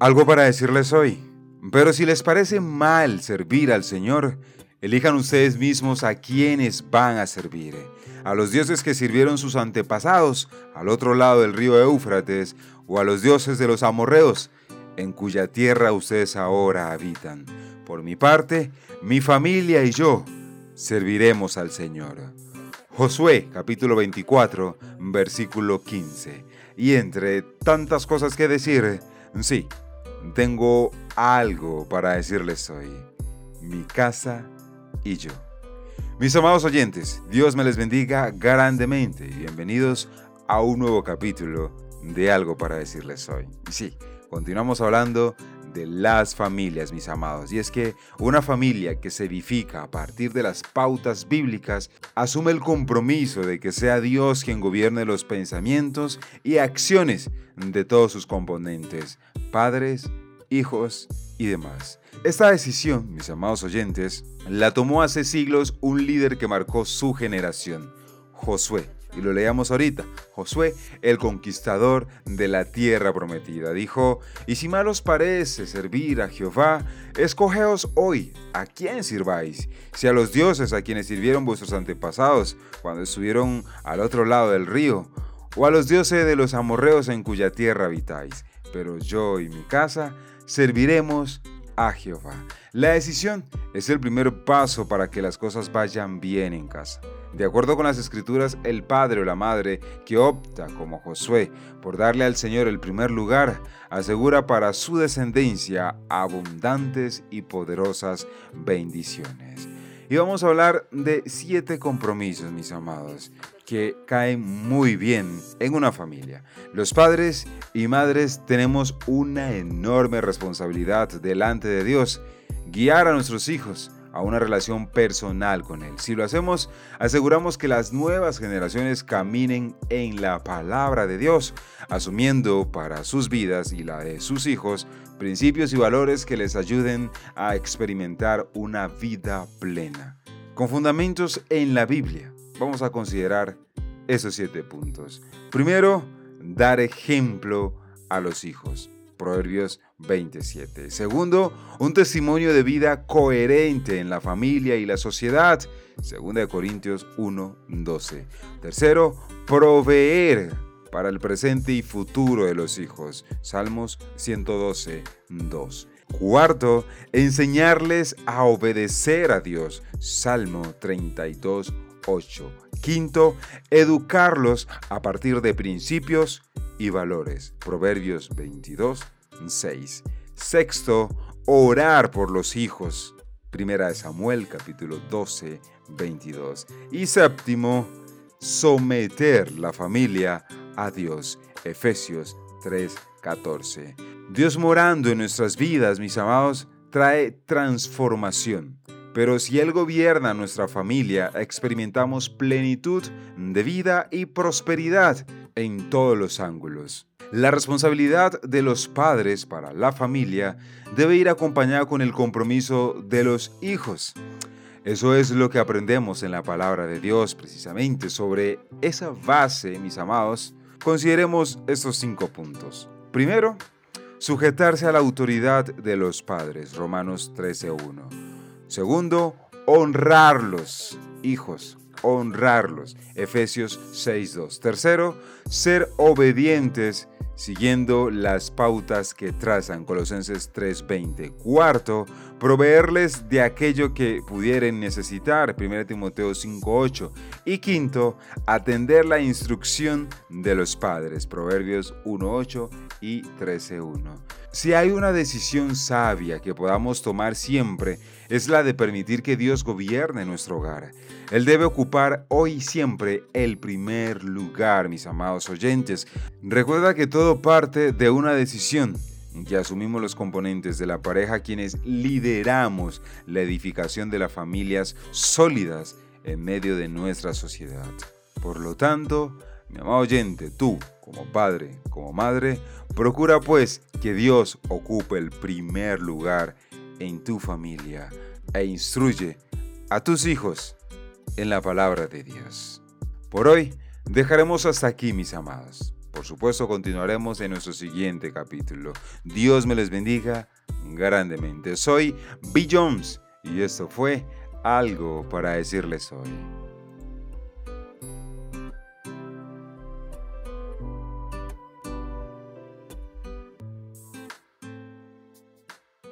Algo para decirles hoy. Pero si les parece mal servir al Señor, elijan ustedes mismos a quienes van a servir. A los dioses que sirvieron sus antepasados al otro lado del río Éufrates, o a los dioses de los amorreos, en cuya tierra ustedes ahora habitan. Por mi parte, mi familia y yo serviremos al Señor. Josué capítulo 24, versículo 15. Y entre tantas cosas que decir, sí, tengo algo para decirles hoy. Mi casa y yo. Mis amados oyentes, Dios me les bendiga grandemente y bienvenidos a un nuevo capítulo de algo para decirles hoy. Y sí, continuamos hablando de las familias, mis amados. Y es que una familia que se edifica a partir de las pautas bíblicas asume el compromiso de que sea Dios quien gobierne los pensamientos y acciones de todos sus componentes, padres, hijos y demás. Esta decisión, mis amados oyentes, la tomó hace siglos un líder que marcó su generación, Josué y lo leíamos ahorita. Josué, el conquistador de la tierra prometida, dijo, y si mal os parece servir a Jehová, escogeos hoy a quién sirváis, si a los dioses a quienes sirvieron vuestros antepasados cuando estuvieron al otro lado del río, o a los dioses de los amorreos en cuya tierra habitáis. Pero yo y mi casa serviremos a Jehová. La decisión es el primer paso para que las cosas vayan bien en casa. De acuerdo con las escrituras, el padre o la madre que opta, como Josué, por darle al Señor el primer lugar, asegura para su descendencia abundantes y poderosas bendiciones. Y vamos a hablar de siete compromisos, mis amados, que caen muy bien en una familia. Los padres y madres tenemos una enorme responsabilidad delante de Dios, guiar a nuestros hijos a una relación personal con Él. Si lo hacemos, aseguramos que las nuevas generaciones caminen en la palabra de Dios, asumiendo para sus vidas y la de sus hijos principios y valores que les ayuden a experimentar una vida plena. Con fundamentos en la Biblia, vamos a considerar esos siete puntos. Primero, dar ejemplo a los hijos. Proverbios 27. Segundo, un testimonio de vida coherente en la familia y la sociedad. Segunda de Corintios 1, 12. Tercero, proveer para el presente y futuro de los hijos. Salmos 112, 2. Cuarto, enseñarles a obedecer a Dios. Salmo 32, 8. Quinto, educarlos a partir de principios y valores. Proverbios 22, 6. Sexto, orar por los hijos. Primera de Samuel capítulo 12, 22. Y séptimo, someter la familia a Dios. Efesios 3, 14. Dios morando en nuestras vidas, mis amados, trae transformación. Pero si Él gobierna nuestra familia, experimentamos plenitud de vida y prosperidad en todos los ángulos. La responsabilidad de los padres para la familia debe ir acompañada con el compromiso de los hijos. Eso es lo que aprendemos en la palabra de Dios precisamente. Sobre esa base, mis amados, consideremos estos cinco puntos. Primero, sujetarse a la autoridad de los padres, Romanos 13.1. Segundo, honrarlos, hijos, honrarlos. Efesios 6.2. Tercero, ser obedientes siguiendo las pautas que trazan Colosenses 3:20. Cuarto, proveerles de aquello que pudieran necesitar, 1 Timoteo 5:8. Y quinto, atender la instrucción de los padres, Proverbios 1:8 y 13:1. Si hay una decisión sabia que podamos tomar siempre, es la de permitir que Dios gobierne nuestro hogar. Él debe ocupar hoy siempre el primer lugar, mis amados oyentes. Recuerda que todo parte de una decisión en que asumimos los componentes de la pareja quienes lideramos la edificación de las familias sólidas en medio de nuestra sociedad. Por lo tanto, mi amado oyente, tú, como padre, como madre, procura pues que Dios ocupe el primer lugar en tu familia e instruye a tus hijos en la palabra de Dios. Por hoy dejaremos hasta aquí, mis amados. por supuesto continuaremos en nuestro siguiente capítulo. Dios me les bendiga grandemente. Soy B. Jones y esto fue algo para decirles hoy.